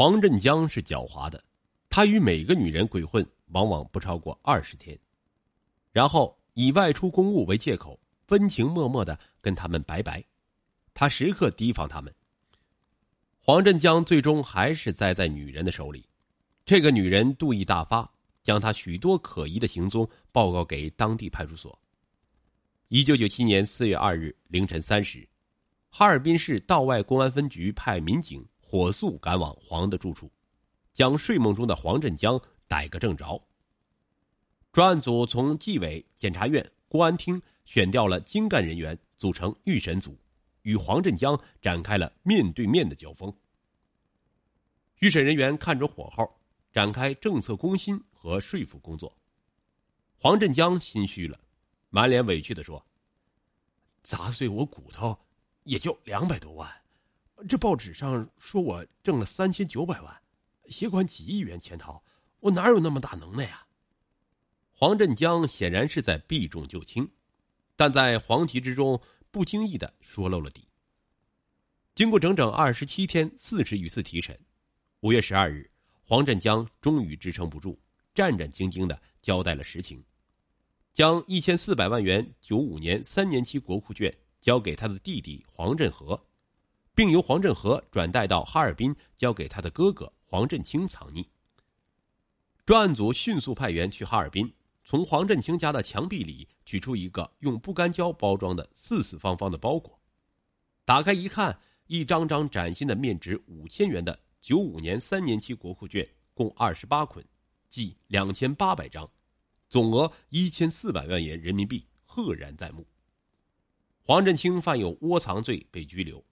黄振江是狡猾的，他与每个女人鬼混，往往不超过二十天，然后以外出公务为借口，温情脉脉的跟他们拜拜。他时刻提防他们。黄振江最终还是栽在女人的手里。这个女人妒意大发，将他许多可疑的行踪报告给当地派出所。一九九七年四月二日凌晨三时，哈尔滨市道外公安分局派民警火速赶往黄的住处，将睡梦中的黄振江逮个正着。专案组从纪委、检察院、公安厅选调了精干人员，组成预审组，与黄振江展开了面对面的交锋。预审人员看准火候。展开政策攻心和说服工作。黄振江心虚了，满脸委屈的说：“砸碎我骨头，也就两百多万。这报纸上说我挣了三千九百万，携款几亿元潜逃，我哪有那么大能耐呀？”黄振江显然是在避重就轻，但在黄急之中不经意的说漏了底。经过整整二十七天四十余次提审，五月十二日。黄振江终于支撑不住，战战兢兢的交代了实情，将一千四百万元九五年三年期国库券交给他的弟弟黄振和，并由黄振和转带到哈尔滨，交给他的哥哥黄振清藏匿。专案组迅速派员去哈尔滨，从黄振清家的墙壁里取出一个用不干胶包装的四四方方的包裹，打开一看，一张张崭新的面值五千元的。九五年三年期国库券共二十八捆，计两千八百张，总额一千四百万元人民币，赫然在目。黄振清犯有窝藏罪被拘留。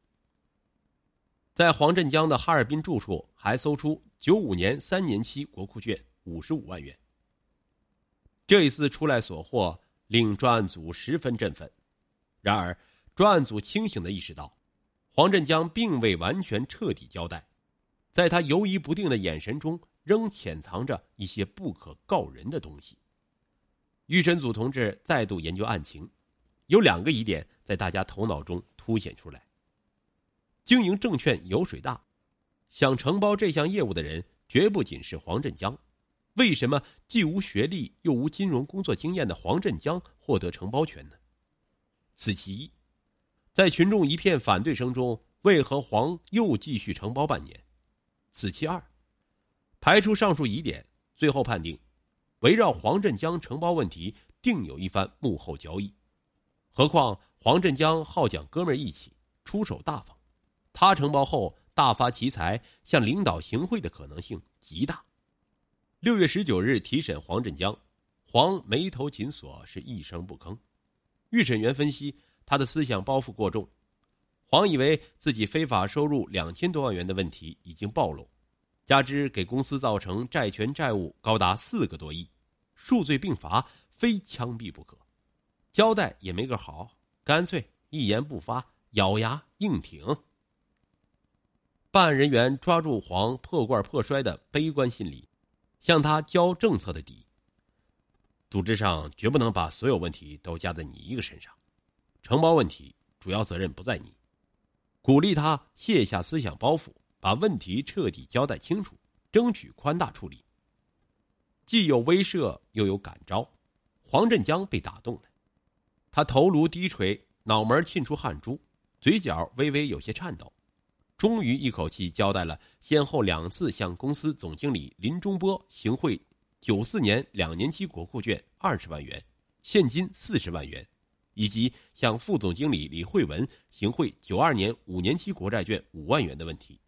在黄振江的哈尔滨住处还搜出九五年三年期国库券五十五万元。这一次出来所获令专案组十分振奋，然而专案组清醒的意识到，黄振江并未完全彻底交代。在他犹疑不定的眼神中，仍潜藏着一些不可告人的东西。预审组同志再度研究案情，有两个疑点在大家头脑中凸显出来：经营证券油水大，想承包这项业务的人绝不仅是黄振江。为什么既无学历又无金融工作经验的黄振江获得承包权呢？此其一。在群众一片反对声中，为何黄又继续承包半年？此其二，排除上述疑点，最后判定，围绕黄振江承包问题，定有一番幕后交易。何况黄振江好讲哥们义气，出手大方，他承包后大发奇财，向领导行贿的可能性极大。六月十九日提审黄振江，黄眉头紧锁，是一声不吭。预审员分析，他的思想包袱过重。黄以为自己非法收入两千多万元的问题已经暴露，加之给公司造成债权债务高达四个多亿，数罪并罚，非枪毙不可。交代也没个好，干脆一言不发，咬牙硬挺。办案人员抓住黄破罐破摔的悲观心理，向他交政策的底。组织上绝不能把所有问题都加在你一个身上，承包问题主要责任不在你。鼓励他卸下思想包袱，把问题彻底交代清楚，争取宽大处理。既有威慑，又有感召，黄振江被打动了。他头颅低垂，脑门沁出汗珠，嘴角微微有些颤抖，终于一口气交代了先后两次向公司总经理林中波行贿九四年两年期国库券二十万元，现金四十万元。以及向副总经理李慧文行贿九二年五年期国债券五万元的问题。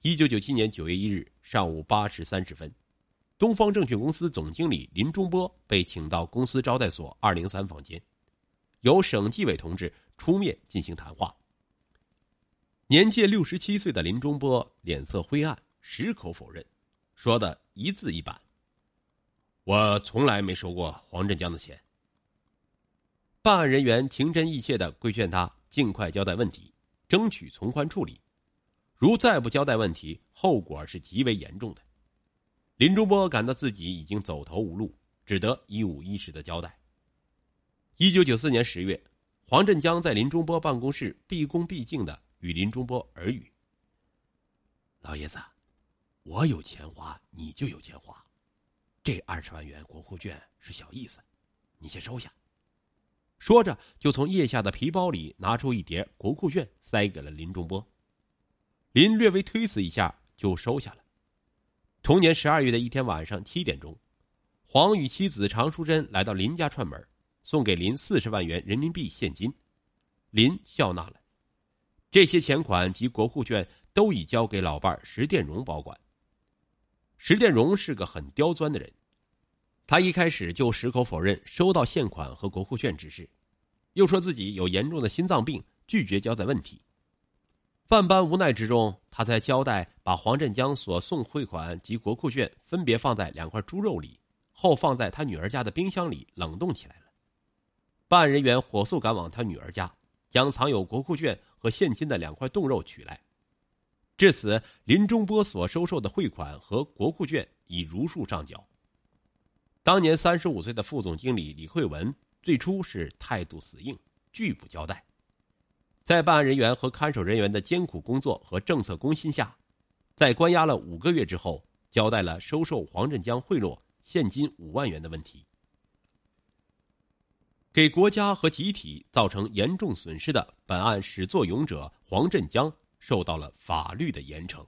一九九七年九月一日上午八时三十分，东方证券公司总经理林中波被请到公司招待所二零三房间，由省纪委同志出面进行谈话。年届六十七岁的林中波脸色灰暗，矢口否认，说的一字一板：“我从来没收过黄振江的钱。”办案人员情真意切的规劝他尽快交代问题，争取从宽处理。如再不交代问题，后果是极为严重的。林中波感到自己已经走投无路，只得一五一十的交代。一九九四年十月，黄振江在林中波办公室毕恭毕敬的与林中波耳语：“老爷子，我有钱花，你就有钱花。这二十万元国库券是小意思，你先收下。说着，就从腋下的皮包里拿出一叠国库券，塞给了林中波。林略微推辞一下，就收下了。同年十二月的一天晚上七点钟，黄与妻子常淑珍来到林家串门，送给林四十万元人民币现金。林笑纳了，这些钱款及国库券都已交给老伴石殿荣保管。石殿荣是个很刁钻的人，他一开始就矢口否认收到现款和国库券之事，又说自己有严重的心脏病，拒绝交代问题。万般无奈之中，他才交代把黄振江所送汇款及国库券分别放在两块猪肉里，后放在他女儿家的冰箱里冷冻起来了。办案人员火速赶往他女儿家，将藏有国库券和现金的两块冻肉取来。至此，林中波所收受的汇款和国库券已如数上缴。当年三十五岁的副总经理李慧文最初是态度死硬，拒不交代。在办案人员和看守人员的艰苦工作和政策攻心下，在关押了五个月之后，交代了收受黄振江贿赂现金五万元的问题。给国家和集体造成严重损失的本案始作俑者黄振江受到了法律的严惩。